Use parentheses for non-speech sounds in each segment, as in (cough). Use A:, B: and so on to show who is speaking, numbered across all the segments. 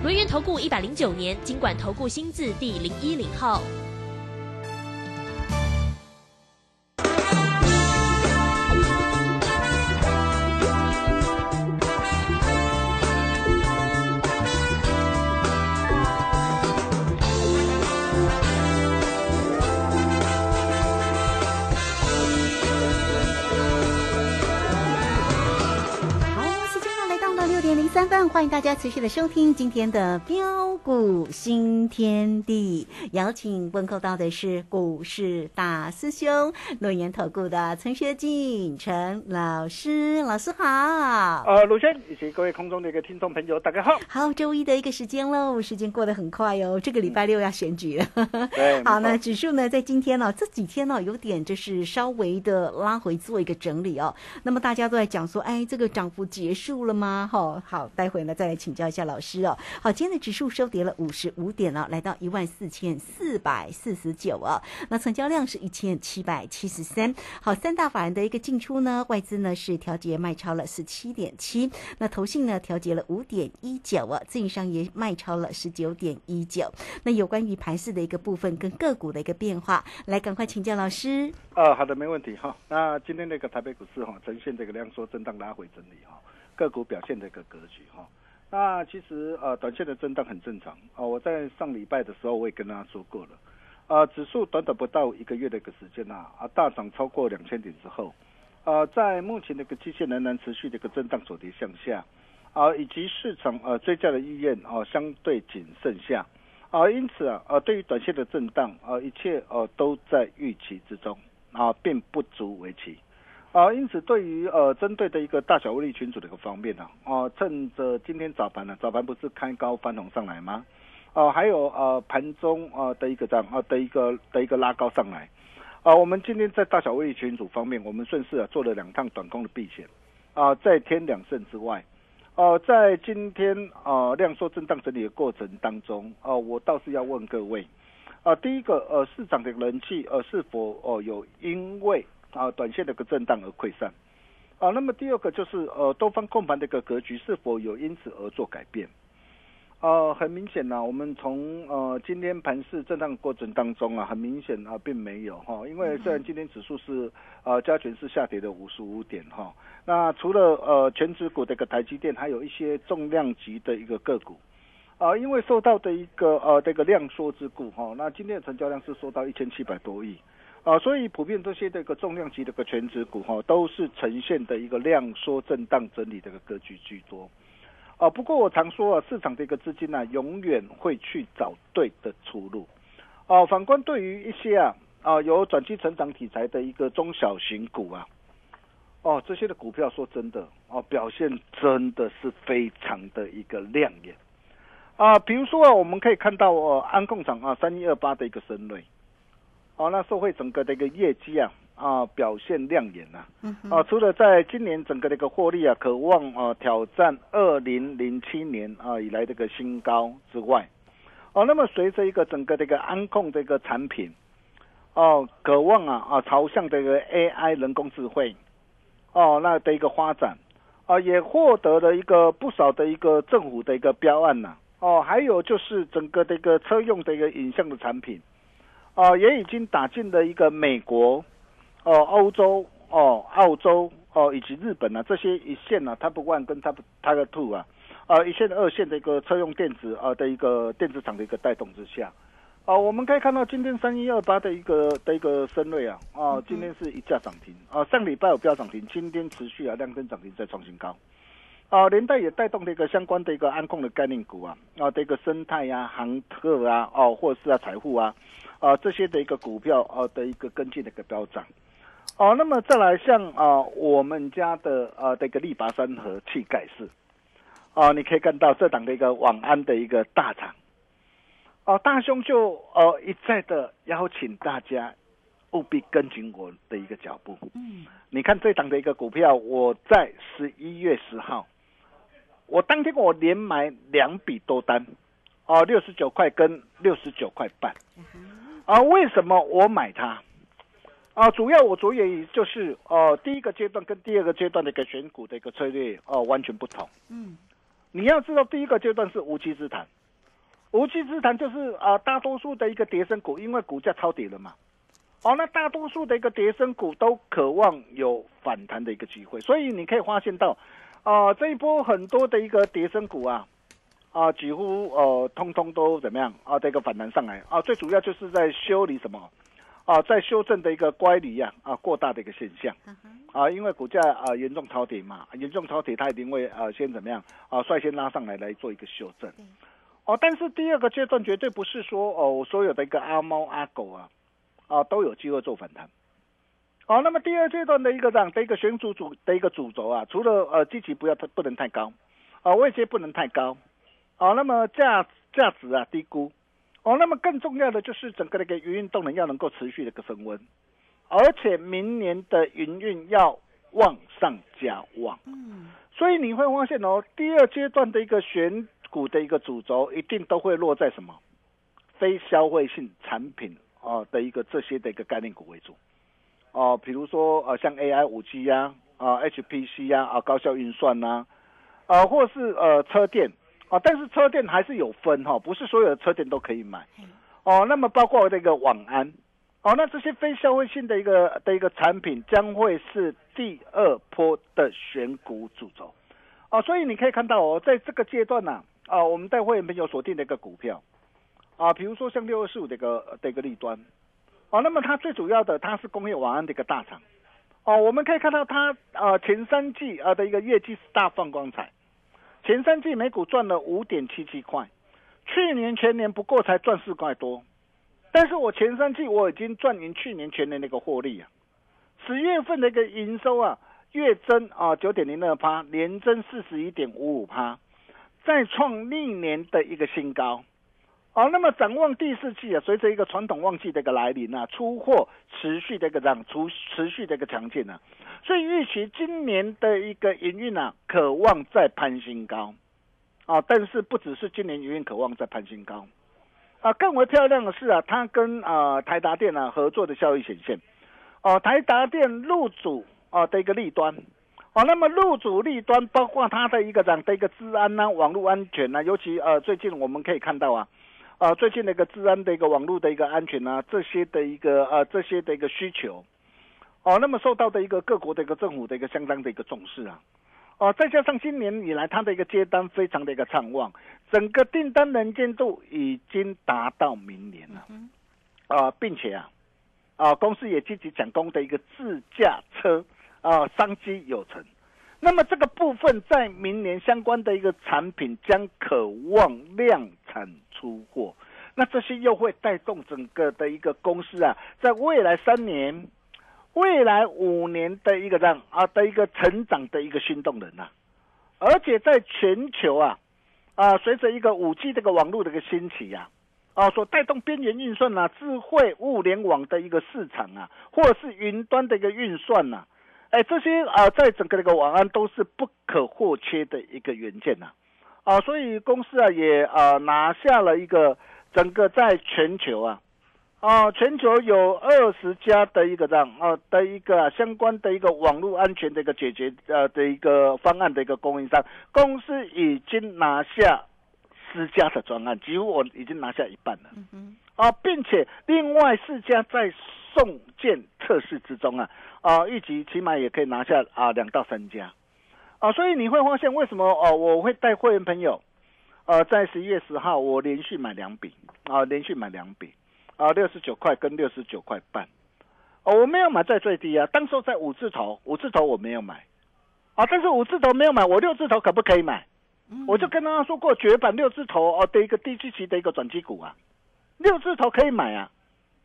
A: 轮源投顾一百零九年经管投顾新字第零一零号。
B: 三分，欢迎大家持续的收听今天的标股新天地。邀请问候到的是股市大师兄、诺言投顾的陈学进陈老师，老师好。
C: 呃，鲁轩以及各位空中的一个听众朋友，大家好。
B: 好，周一的一个时间喽，时间过得很快哦。这个礼拜六要选举了。
C: 对。
B: 好，那指数呢，在今天呢，这几天呢，有点就是稍微的拉回，做一个整理哦。那么大家都在讲说，哎，这个涨幅结束了吗？哈，好。待会呢，再来请教一下老师哦。好，今天的指数收跌了五十五点了，来到一万四千四百四十九啊。那成交量是一千七百七十三。好，三大法人的一个进出呢，外资呢是调节卖超了十七点七，那投信呢调节了五点一九啊，自营商也卖超了十九点一九。那有关于盘市的一个部分跟个股的一个变化，来赶快请教老师。
C: 啊，好的，没问题哈。那今天那个台北股市哈，呈现这个量缩震荡拉回整理哈。个股表现的一个格局哈，那其实呃短线的震荡很正常啊。我在上礼拜的时候我也跟大家说过了，呃指数短短不到一个月的一个时间呐啊大涨超过两千点之后，呃在目前的一个期限仍然持续的一个震荡走跌向下啊，以及市场呃追加的意愿啊相对谨慎下啊，因此啊呃对于短线的震荡啊一切呃都在预期之中啊，并不足为奇。啊，因此对于呃针对的一个大小威力群组的一个方面呢，啊，趁着今天早盘呢，早盘不是开高翻红上来吗？啊，还有呃盘中啊的一个这样啊的一个的一个拉高上来，啊，我们今天在大小威力群组方面，我们顺势啊做了两趟短空的避险，啊，在天两胜之外，哦，在今天啊量缩震荡整理的过程当中，啊，我倒是要问各位，啊，第一个呃市场的人气呃是否哦有因为啊，短线的一个震荡而溃散，啊，那么第二个就是呃，多方控盘的一个格局是否有因此而做改变？呃，很明显呢，我们从呃今天盘市震荡过程当中啊，很明显啊，并没有哈，因为虽然今天指数是呃加权是下跌的五十五点哈，那除了呃全指股的一个台积电，还有一些重量级的一个个股，啊，因为受到的一个呃这个量缩之故哈，那今天的成交量是缩到一千七百多亿。啊，所以普遍这些的一个重量级的一个全指股哈，都是呈现的一个量缩震荡整理的一个格局居多。啊，不过我常说啊，市场的一个资金呢，永远会去找对的出路。啊，反观对于一些啊啊有转机成长题材的一个中小型股啊，哦，这些的股票说真的哦，表现真的是非常的一个亮眼。啊，比如说啊，我们可以看到哦，安控厂啊，三一二八的一个深瑞。哦，那社会整个的一个业绩啊啊表现亮眼呐，啊除了在今年整个的一个获利啊，渴望啊挑战二零零七年啊以来这个新高之外，哦，那么随着一个整个的一个安控这个产品，哦，渴望啊啊朝向这个 AI 人工智慧，哦那的一个发展，啊也获得了一个不少的一个政府的一个标案呐，哦还有就是整个的一个车用的一个影像的产品。哦，也已经打进了一个美国、哦欧洲、哦澳洲、哦以及日本啊，这些一线啊，Top One 跟 Top Top Two 啊，啊一线、二线的一个车用电子啊的一个电子厂的一个带动之下，啊我们可以看到今天三一二八的一个的一个深瑞啊，啊今天是一价涨停啊，上礼拜有标涨停，今天持续啊量根涨停再创新高，啊连带也带动了一个相关的一个安控的概念股啊，啊的一个生态呀、航特啊、哦或是啊财富啊。啊，这些的一个股票啊的一个跟进的一个飙涨，哦，那么再来像啊我们家的啊这个力拔山和气盖式，啊，你可以看到这档的一个网安的一个大厂，哦，大兄就呃一再的邀请大家务必跟紧我的一个脚步。
B: 嗯，
C: 你看这档的一个股票，我在十一月十号，我当天我连买两笔多单，哦，六十九块跟六十九块半。啊，为什么我买它？啊，主要我着眼于就是哦，第一个阶段跟第二个阶段的一个选股的一个策略哦完全不同。
B: 嗯，
C: 你要知道，第一个阶段是无稽之谈，无稽之谈就是啊、大多数的一个跌升股，因为股价超跌了嘛，哦，那大多数的一个跌升股都渴望有反弹的一个机会，所以你可以发现到，啊、这一波很多的一个跌升股啊，啊、几乎呃通通都怎么样啊，这个反弹上来啊，最主要就是在修理什么啊，在修正的一个乖离呀啊过大的一个现象。啊，因为股价啊严重超跌嘛，严重超跌，它一定会呃先怎么样啊率先拉上来来做一个修正
B: 对。
C: 哦，但是第二个阶段绝对不是说哦所有的一个阿猫阿狗啊啊都有机会做反弹。哦，那么第二阶段的一个这样的一个选主主的一个主轴啊，除了呃基期不要太不能太高，啊位阶不能太高，啊，那么价价值啊低估，哦，那么更重要的就是整个的一个营运动能要能够持续的一个升温。而且明年的营运要往上加旺，
B: 嗯，
C: 所以你会发现哦，第二阶段的一个选股的一个主轴一定都会落在什么？非消费性产品啊的一个这些的一个概念股为主哦，比如说呃像 AI 五 G 呀啊 HPC 呀啊高效运算呐啊或是呃车电啊，但是车电还是有分哈、不是所有的车电都可以买
B: 嘿
C: 哦。那么包括这个网安。哦，那这些非消费性的一个的一个产品将会是第二波的选股主轴，哦，所以你可以看到哦，在这个阶段呢、啊，我们带会员朋友锁定的一个股票，啊，比如说像六二四五的一个的一个利端，哦，那么它最主要的它是工业网安的一个大厂，哦，我们可以看到它呃前三季啊的一个业绩是大放光彩，前三季每股赚了五点七七块，去年全年不过才赚四块多。但是我前三季我已经赚赢去年全年的一个获利啊，十月份的一个营收啊，月增啊九点零二趴，年增四十一点五五趴，再创历年的一个新高。哦，那么展望第四季啊，随着一个传统旺季的一个来临啊，出货持续的一个这样持持续的一个强劲啊，所以预期今年的一个营运啊，渴望再攀新高啊，但是不只是今年营运渴望再攀新高。啊，更为漂亮的是啊，它跟啊台达电啊合作的效益显现。哦、台达电入主啊的一个利端，哦，那么入主利端包括它的一个这样的一个治安呐、网络安全呐、尤其呃最近我们可以看到啊，啊最近的一个治安的一个网络的一个安全啊，这些的一个呃这些的一个需求，哦，那么受到的一个各国的一个政府的一个相当的一个重视啊。哦，再加上今年以来它的一个接单非常的一个畅旺，整个订单能见度已经达到明年了。
B: 嗯
C: 啊、并且啊，啊，公司也积极讲供的一个自驾车啊，商机有成。那么这个部分在明年相关的一个产品将渴望量产出货，那这些又会带动整个的一个公司啊，在未来三年、未来五年的一个这样啊的一个成长的一个新动能啊，而且在全球啊啊，随着一个五 G 这个网络的一个兴起呀、啊，所带动边缘运算啊、智慧物联网的一个市场啊，或者是云端的一个运算呐、哎，这些啊，在整个这个网安都是不可或缺的一个元件呐、啊，所以公司啊也啊拿下了一个整个在全球啊。啊，全球有二十家的一个这样啊的一个、啊、相关的一个网络安全的一个解决呃的一个方案的一个供应商，公司已经拿下十家的专案，几乎我已经拿下一半了。
B: 嗯哼，
C: 啊，并且另外四家在送件测试之中啊，啊，预计起码也可以拿下啊两到三家，啊，所以你会发现为什么哦、我会带会员朋友，呃，在十一月十号我连续买两笔啊，连续买两笔啊，六十九块跟六十九块半，哦，我没有买在最低啊，当时候在五字头，五字头我没有买，啊，但是五字头没有买，我六字头可不可以买？
B: 嗯
C: 我就跟他说过，绝版六字头哦的一个低基期的一个转机股啊，六字头可以买啊。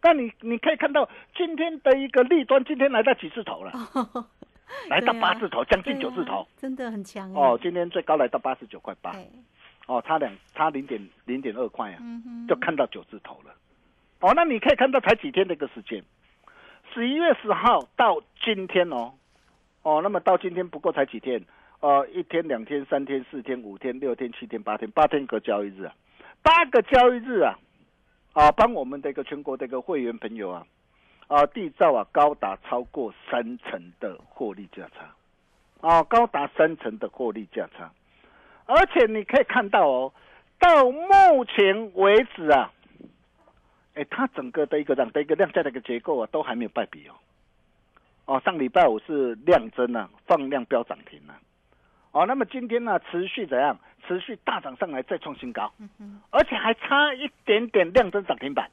C: 那你你可以看到今天的一个利端，今天来到几字头了？(laughs) (laughs) 来到八字头，将近九字头。
B: 真的很强哎
C: 哦，，今天最高来到八十九块八。
B: 哎。
C: 哦，差两差零点零点二块啊，
B: 嗯
C: 就看到九字头了。哦，那你可以看到才几天的一个时间，十一月十号到今天哦，哦，那么到今天不过才几天，呃，一天、两天、三天、四天、五天、六天、七天、八天，八天个交易日啊，八个交易日啊，啊，帮我们的一个全国的一个会员朋友啊，啊，缔造啊高达超过三成的获利价差，啊，高达三成的获利价差，而且你可以看到哦，到目前为止啊。哎，它整个的一个量的一个量价的一个结构啊，都还没有败笔哦。哦，上礼拜五是量增啊，放量飙涨停啊。哦，那么今天呢，持续怎样？持续大涨上来，再创新高，而且还差一点点量增涨停板。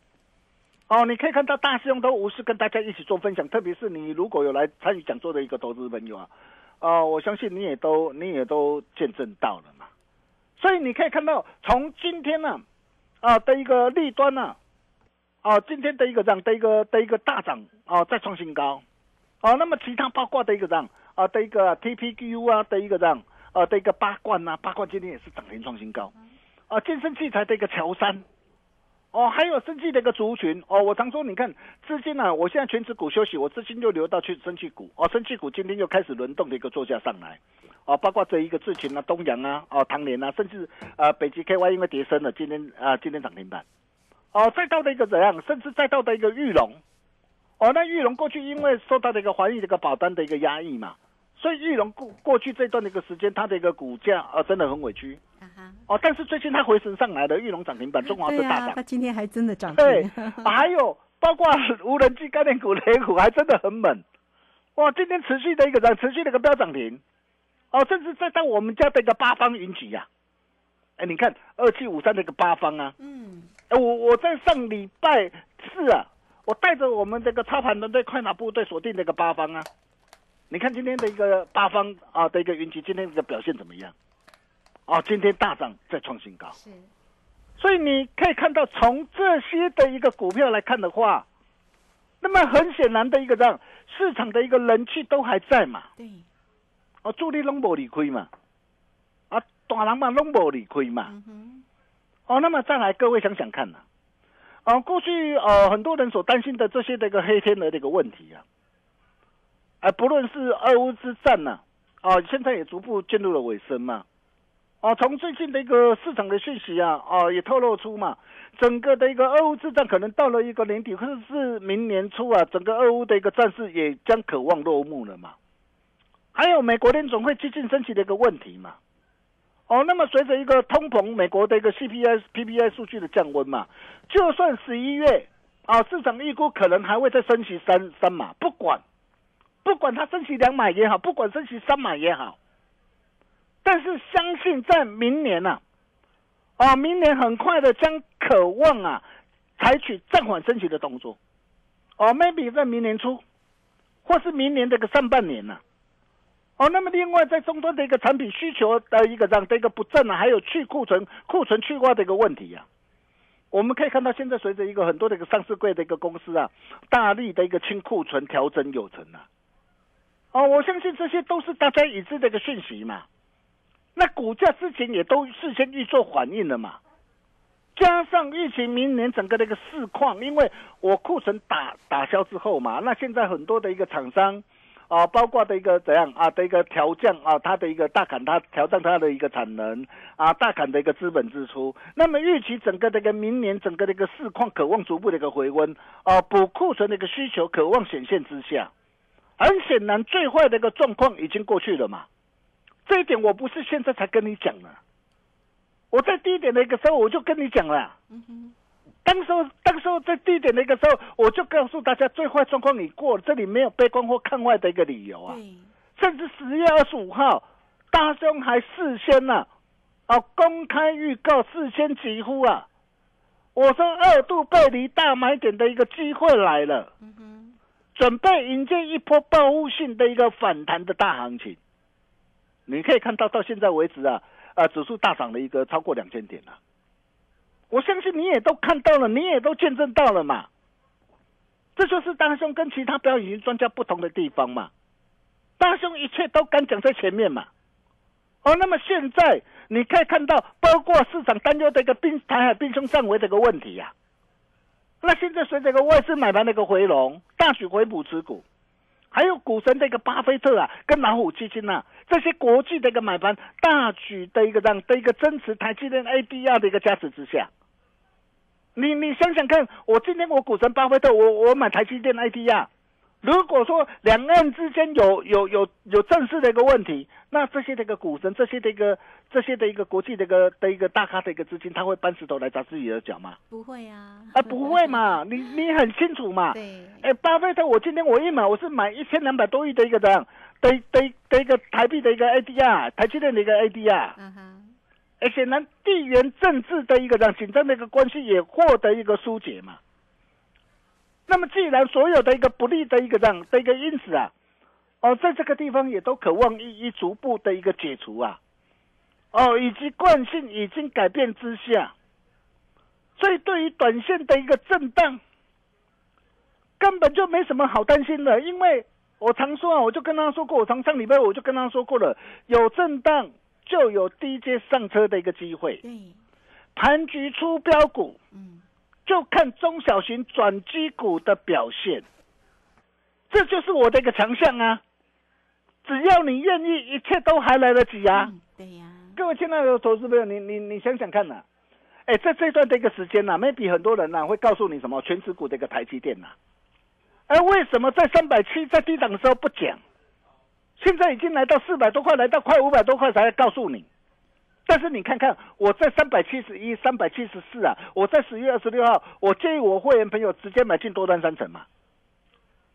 C: 哦，你可以看到大师兄都无私跟大家一起做分享，特别是你如果有来参与讲座的一个投资朋友啊，哦，我相信你也都你也都见证到了嘛。所以你可以看到，从今天呢啊的一个利端呢。哦，今天的一个涨的一个的一个大涨啊，再创新高，哦，那么其他包括的一个涨啊的一个 TPU 啊的一个涨啊的一个八冠呐，八冠今天也是涨停创新高，啊，健身器材的一个乔山，哦，还有生气的一个族群。哦，我常说你看资金呢，我现在全职股休息，我资金就流到去生气股，哦，生气股今天又开始轮动的一个作价上来，哦，包括这一个智群啊、东阳啊、哦、唐联啊，甚至啊北极 KY 因为跌升了，今天啊今天涨停板。哦，再到的一个怎样，甚至再到的一个玉龙，哦，那玉龙过去因为受到的一个环疫这个保单的一个压抑嘛，所以玉龙过过去这段的一个时间，它的一个股价啊真的很委屈，哦，但是最近它回升上来了，玉龙涨停板，中华是大涨，
B: 它今天还真的涨停，
C: 对，(laughs) 还有包括无人机概念股、雷股还真的很猛，哇，今天持续的一个涨，持续的一个飙涨停，哦，甚至再到我们家的一个八方云集呀，哎，你看二七五三的一个八方啊，嗯。哎我我在上礼拜四啊，我带着我们这个操盘团队快马部队锁定这个八方啊，你看今天的一个八方啊的一个云集，今天的表现怎么样？哦，今天大涨再创新高，是，所以你可以看到从这些的一个股票来看的话，那么很显然的一个这样市场的一个人气都还在嘛，对，哦，主力拢无理亏嘛，啊，大人嘛拢无理亏嘛。哦，那么再来，各位想想看呐，啊，过去呃很多人所担心的这些的一个黑天鹅的一个问题啊，啊，不论是俄乌之战呐，啊，现在也逐步进入了尾声嘛，啊，从最近的一个市场的讯息啊，啊，也透露出嘛，整个的一个俄乌之战可能到了一个年底或者是明年初啊，整个俄乌的一个战事也将渴望落幕了嘛，还有美国联总会激进升级的一个问题嘛。哦，那么随着一个通膨，美国的一个 CPI、PPI 数据的降温嘛，就算十一月啊，市场预估可能还会再升息三三码，不管不管它升息两码也好，不管升息三码也好，但是相信在明年呐，啊，明年很快的将渴望啊，采取暂缓升息的动作，哦，maybe 在明年初，或是明年这个上半年呐。哦，那么另外在终端的一个产品需求的一个这样的一个不振啊，还有去库存、库存去化的一个问题啊，我们可以看到现在随着一个很多的一个上市柜的一个公司啊，大力的一个清库存调整有成啊，哦，我相信这些都是大家已知的一个讯息嘛，那股价之前也都事先预做反应了嘛，加上疫情明年整个的一个市况，因为我库存打打消之后嘛，那现在很多的一个厂商。啊，包括的一个怎样啊的一个调降啊，它的一个大砍，它调降它的一个产能啊，大砍的一个资本支出。那么预期整个这个明年整个的一个市况渴望逐步的一个回温啊，补库存的一个需求渴望显现之下，很显然最坏的一个状况已经过去了嘛。这一点我不是现在才跟你讲的，我在低点的一个时候我就跟你讲了。嗯哼。当时候，当时候在低点的一个时候，我就告诉大家，最坏状况已过了，这里没有悲观或看坏的一个理由啊。甚至十月二十五号，大兄还事先呢，啊，公开预告，事先疾呼啊，我说二度背离大买点的一个机会来了，准备迎接一波报复性的一个反弹的大行情。你可以看到，到现在为止啊，啊，指数大涨了一个超过两千点了。我相信你也都看到了，你也都见证到了嘛。这就是大兄跟其他表演型专家不同的地方嘛。大兄一切都敢讲在前面嘛。哦，那么现在你可以看到，包括市场担忧的一个冰台海冰兄上围的一个问题呀。那现在随着个外资买盘的一个回笼，大举回补持股，还有股神的一个巴菲特啊，跟老虎基金呐，这些国际的一个买盘大举的一个让的一个增持台积电 ADR 的一个加持之下，你你想想看，我今天我股神巴菲特，我我买台积电 ADR。如果说两岸之间有有有有正式的一个问题，那这些的一个股神，这些的一个这些的一个国际的一个的一个大咖的一个资金，他会搬石头来砸自己的脚吗？
B: 不会啊，
C: 啊，不会嘛，(laughs) 你你很清楚嘛。
B: 对。
C: 哎，巴菲特，我今天我一买，我是买一千两百多亿的一个这样的的的一个台币的一个 ADR，台积电的一个 ADR。嗯哼。而且呢地缘政治的一个这样紧张的一个关系也获得一个疏解嘛。那么，既然所有的一个不利的一个这样的一个因子啊，哦，在这个地方也都渴望一一逐步的一个解除啊，哦，以及惯性已经改变之下，所以对于短线的一个震荡，根本就没什么好担心的，因为我常说啊，我就跟他说过，我从上礼拜我就跟他说过了，有震荡就有低阶上车的一个机会，盘局出标股，嗯。就看中小型转机股的表现，这就是我的一个强项啊！只要你愿意，一切都还来得及啊！
B: 对呀，
C: 各位亲爱的投资朋友，你你你想想看呐，哎，在这段的一个时间呐，maybe 很多人呐会告诉你什么全持股的一个台积电呐，哎，为什么在三百七在低档的时候不讲？现在已经来到四百多块，来到快五百多块才告诉你。但是你看看，我在三百七十一、三百七十四啊，我在十月二十六号，我建议我会员朋友直接买进多单三成嘛。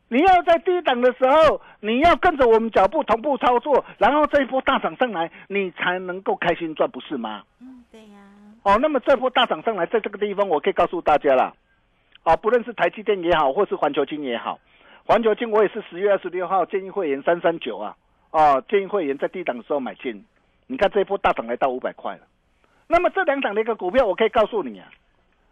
C: 你要在低档的时候，你要跟着我们脚步同步操作，然后这一波大涨上来，你才能够开心赚，不是吗？
B: 嗯，对呀。
C: 哦，那么这波大涨上来，在这个地方，我可以告诉大家了，哦，不论是台积电也好，或是环球金也好，环球金我也是十月二十六号建议会员三三九啊，哦，建议会员在低档的时候买进。你看这一波大涨来到五百块了，那么这两档的一个股票，我可以告诉你啊，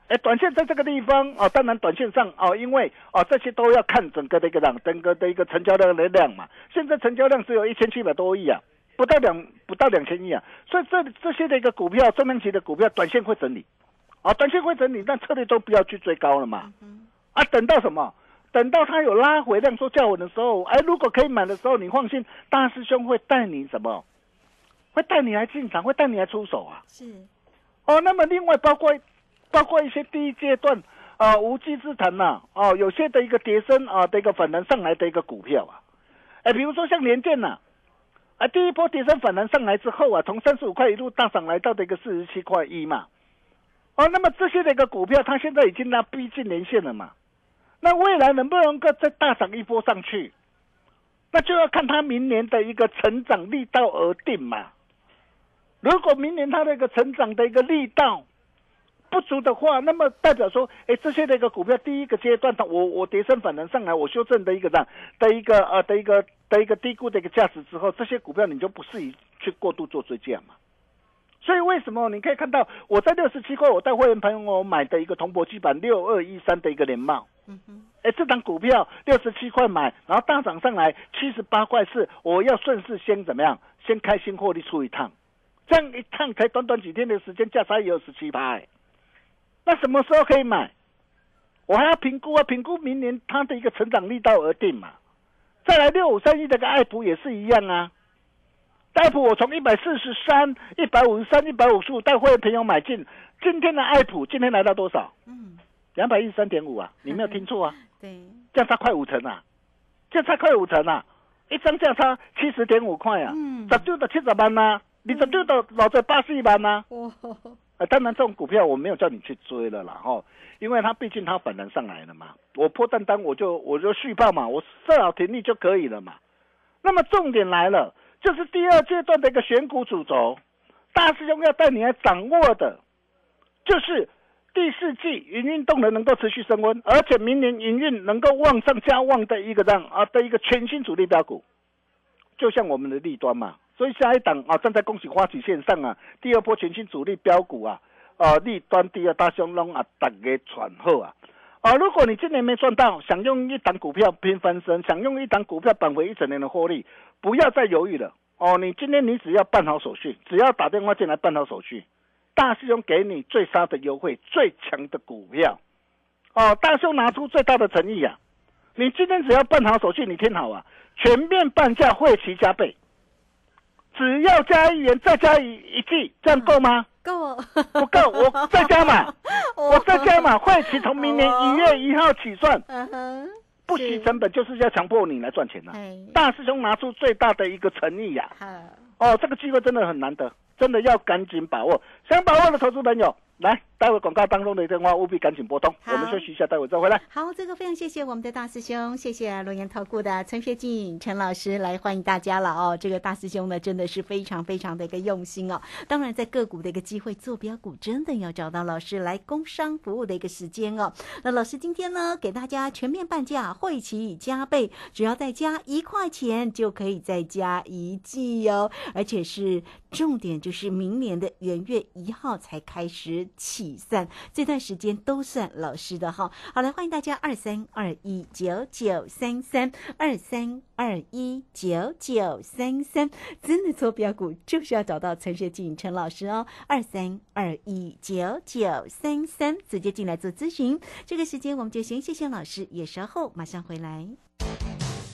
C: 哎，短线在这个地方哦，当然短线上哦，因为哦这些都要看整个的一个量，整个的一个成交量的量嘛。现在成交量只有一千七百多亿啊，不到两不到两千亿啊，所以这这些的一个股票，中长期的股票，短线会整理，啊，短线会整理，但策略都不要去追高了嘛。啊，等到什么？等到它有拉回量说较稳的时候，哎，如果可以买的时候，你放心，大师兄会带你什么？会带你来进场，会带你来出手啊！
B: 是，
C: 哦，那么另外包括包括一些第一阶段啊无稽之谈呐，哦，有些的一个跌升啊的一个反弹上来的一个股票啊，哎，比如说像联电呐，啊，第一波叠升反弹上来之后啊，从三十五块一路大涨来到的一个四十七块一嘛，哦，那么这些的一个股票，它现在已经呢逼近连线了嘛，那未来能不能够再大涨一波上去，那就要看它明年的一个成长力道而定嘛。如果明年它那个成长的一个力道不足的话，那么代表说，哎，这些的一个股票第一个阶段，它我我跌升反弹上来，我修正的一个样的一个呃的一个的一个低估的一个价值之后，这些股票你就不适宜去过度做追加嘛。所以为什么你可以看到我在六十七块，我带会员朋友买的一个铜箔基板六二一三的一个联帽，嗯哼，哎，这档股票六十七块买，然后大涨上来七十八块四，我要顺势先怎么样？先开新获利出一趟。这样一趟才短短几天的时间，价差也有十七八，那什么时候可以买？我还要评估啊，评估明年它的一个成长力道而定嘛。再来六五三一这个爱普也是一样啊，爱普我从一百四十三、一百五十三、一百五十五带会员朋友买进，今天的爱普今天来到多少？嗯，两百一十三点五啊，你没有听错啊，(laughs)
B: 对，
C: 价差快五成啊，价差快五成啊，一张价差七十点五块啊，嗯，早就到七十万啦。你怎就到老在八十一班呢？啊，当然这种股票我没有叫你去追了啦，哈，因为它毕竟它反弹上来了嘛，我破单单我就我就续报嘛，我设好停利就可以了嘛。那么重点来了，就是第二阶段的一个选股主轴，大师兄要带你来掌握的，就是第四季营运动能能够持续升温，而且明年营运能够旺上加旺的一个这样啊的一个全新主力标股，就像我们的利端嘛。所以下一档啊，站在恭喜花旗线上啊，第二波全新主力标股啊，啊，立端第二大雄龙啊，大家传后啊，啊，如果你今年没赚到，想用一档股票拼翻身，想用一档股票扳回一整年的获利，不要再犹豫了哦，你今天你只要办好手续，只要打电话进来办好手续，大师兄给你最杀的优惠，最强的股票。哦，大师兄拿出最大的诚意啊！你今天只要办好手续，你听好啊，全面半价，会期加倍，只要加一元再加一一季，这样够吗？
B: 够
C: 不够？我 (laughs) 再加嘛，我再加嘛，(laughs) 会期从明年一月一号起算。
B: 嗯哼，
C: 不惜成本就是要强迫你来赚钱呐、
B: 哎
C: 大师兄拿出最大的一个诚意呀、
B: 好，
C: 哦，这个机会真的很难得，真的要赶紧把握。想把握的投资朋友，来，待会广告当中的电话务必赶紧拨通。
B: 好
C: 我们休息一下，待会再回来。
B: 好，这个非常谢谢我们的大师兄，谢谢龙岩投顾的陈学进陈老师来欢迎大家了哦。这个大师兄呢，真的是非常非常的一个用心哦。当然，在个股的一个机会坐标股，真的要找到老师来工商服务的一个时间哦。那老师今天呢，给大家全面半价，会期加倍，只要再加一块钱就可以再加一季哦，而且是重点就是明年的元月一号才开始起算，这段时间都算老师的哈。好来，欢迎大家二三二一九九三三二三二一九九三三，真的做标股就是要找到陈学进陈老师哦，二三二一九九三三，直接进来做咨询。这个时间我们就先谢谢老师，也稍后马上回来。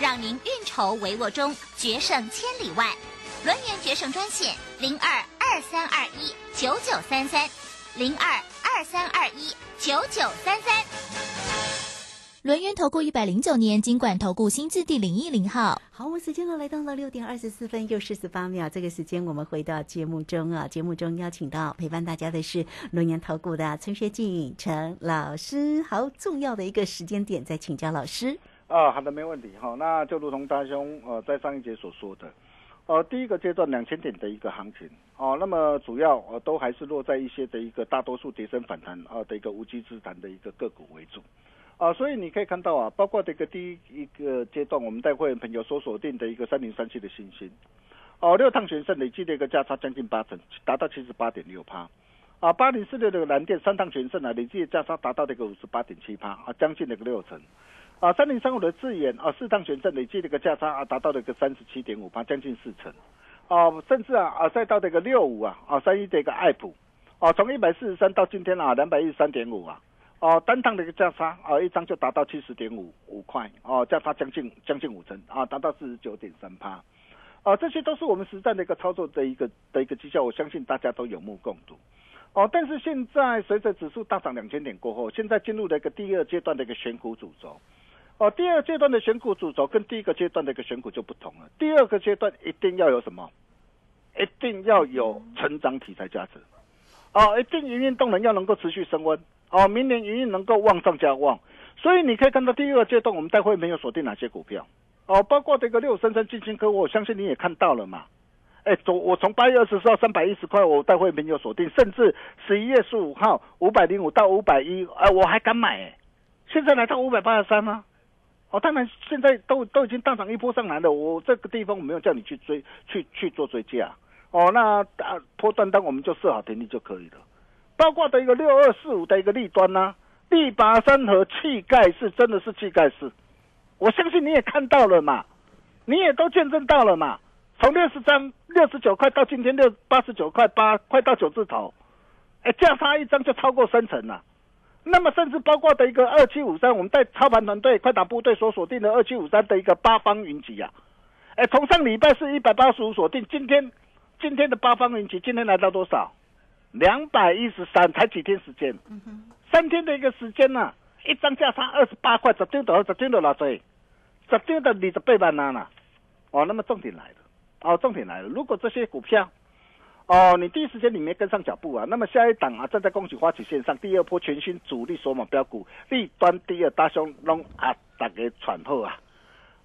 D: 让您运筹帷幄中决胜千里外。轮源决胜专线零二二三二一九九三三零二二三二一九九三三。
E: 轮源投顾一百零九年经管投顾新字第零一零号。
B: 好，我们时间呢来到了六点二十四分又四十八秒，这个时间我们回到节目中啊，节目中邀请到陪伴大家的是轮研投顾的陈学进陈老师。好，重要的一个时间点，再请教老师。
C: 啊，好的，没问题哈。那就如同大兄呃在上一节所说的，呃，第一个阶段两千点的一个行情哦，那么主要呃都还是落在一些的一个大多数跌升反弹啊的一个无稽之谈的一个个股为主。啊，所以你可以看到啊，包括这个第一一个阶段，我们带会员朋友所锁定的一个三零三七的星星，哦，六趟全胜累计的一个价差将近八成，达到七十八点六趴。啊，八零四六的蓝电三趟全胜啊，累计的价差达到这个五十八点七趴，啊，将近那个六成。啊，三零三五的智研啊，四趟全胜累计的一个价差啊，达到了一个三十七点五趴，将近四成。哦、甚至啊啊，再到这个六五啊啊，三一的一个爱普，哦、从一百四十三到今天啊两百一十三点五啊。哦，单趟的一个价差啊，一张就达到七十点五五块哦，价差将近将近五成啊，达到四十九点三趴，啊，这些都是我们实战的一个操作的一个的一个绩效，我相信大家都有目共睹。哦，但是现在随着指数大涨两千点过后，现在进入了一个第二阶段的一个选股主轴。哦，第二阶段的选股主轴跟第一个阶段的一个选股就不同了。第二个阶段一定要有什么？一定要有成长题材价值。哦，一定营运动能要能够持续升温。哦，明年营运能够旺上加旺。所以你可以看到第二阶段我们待会没有锁定哪些股票。哦，包括这个六三三金科，我相信你也看到了嘛。哎，从我从八月二十四号三百一十块，我待会没有锁定，甚至十一月十五号五百零五到五百一，哎，我还敢买、现在来到五百八十三吗？哦，当然现在都都已经大涨一波上来了，我这个地方我没有叫你去追，去去做追加。哦，那啊波段单我们就设好停利就可以了。包括的一个六二四五的一个利端呐、力拔山和气盖式真的是气盖式，我相信你也看到了嘛，你也都见证到了嘛。从六十张六十九块到今天六八十九块八，快到九字头，哎，价差一张就超过三成了。那么甚至包括的一个二七五三，我们带操盘团队快打部队所锁定的二七五三的一个八方云集啊，哎，从上礼拜是一百八十五锁定，今天今天的八方云集今天来到多少？两百一十三，才几天时间，三天的一个时间呢、一张价差二十八块，十张到十张到偌济，十张到二十八万啊啦。哦，那么重点来了，哦，重点来了，如果这些股票。哦，你第一时间你没跟上脚步啊？那么下一档啊，站在恭喜花旗线上，第二波全新主力索马标股，立端第二大兄弄啊，大家喘后啊！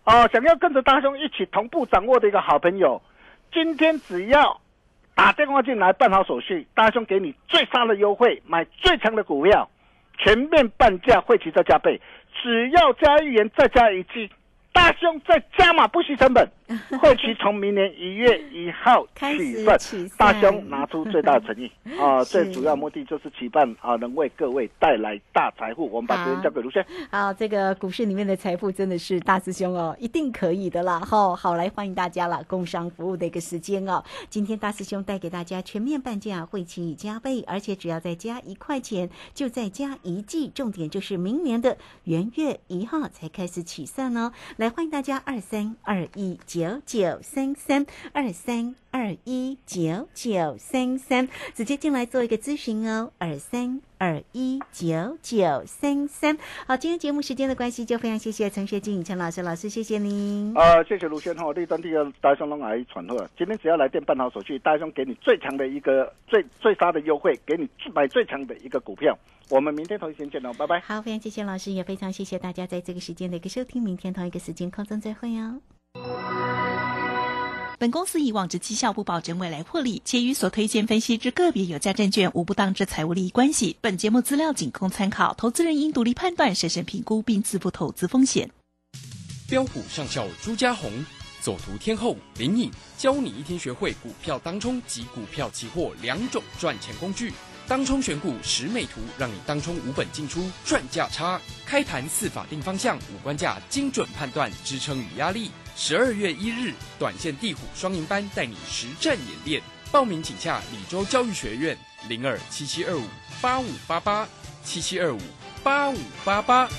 C: 哦，想要跟着大兄一起同步掌握的一个好朋友，今天只要打电话进来办好手续，大兄给你最杀的优惠，买最强的股票，全面半价，会期再加倍，只要加一元再加一季，大兄再加码不惜成本，(laughs) 会期从明年一月一号
B: 开始
C: 起算
B: 起，
C: 大兄拿出最大的诚意 (laughs) 啊！
B: 是
C: 最主要目的就是期盼啊，能为各位带来大财富。我们把时间交给卢轩。(laughs)
B: 好，这个股市里面的财富真的是大师兄哦，一定可以的啦！哈、好，来欢迎大家了，工商服务的一个时间哦。今天大师兄带给大家全面半价，会期已加倍，而且只要再加一块钱，就再加一季，重点就是明年的元月一号才开始起算哦。来，欢迎大家二三二一九九三三二三。二一九九三三，直接进来做一个咨询哦，二三二一九九三三。好，今天节目时间的关系，就非常谢谢陈学静陈老师，老师谢谢您。
C: 呃，谢谢卢轩哈，立端第二大兄龙来传货，今天只要来电办好手续，大兄给你最强的一个最最大的优惠，给你买最强的一个股票。我们明天同一时间见喽，拜拜。
B: 好，非常谢谢老师，也非常谢谢大家在这个时间的一个收听，明天同一个时间空中再会哦。
F: 本公司以往之绩效不保证未来获利，且与所推荐分析之个别有价证券无不当之财务利益关系。本节目资料仅供参考，投资人应独立判断、审慎评估并自负投资风险。
G: 标股上校朱家红，走图天后林颖，教你一天学会股票当冲及股票期货两种赚钱工具。当冲选股十美图，让你当冲无本进出赚价差。开盘四法定方向，五关价精准判断支撑与压力。十二月一日，短线地虎双赢班带你实战演练。报名请洽李州教育学院零二七七二五八五八八七七二五八五八八。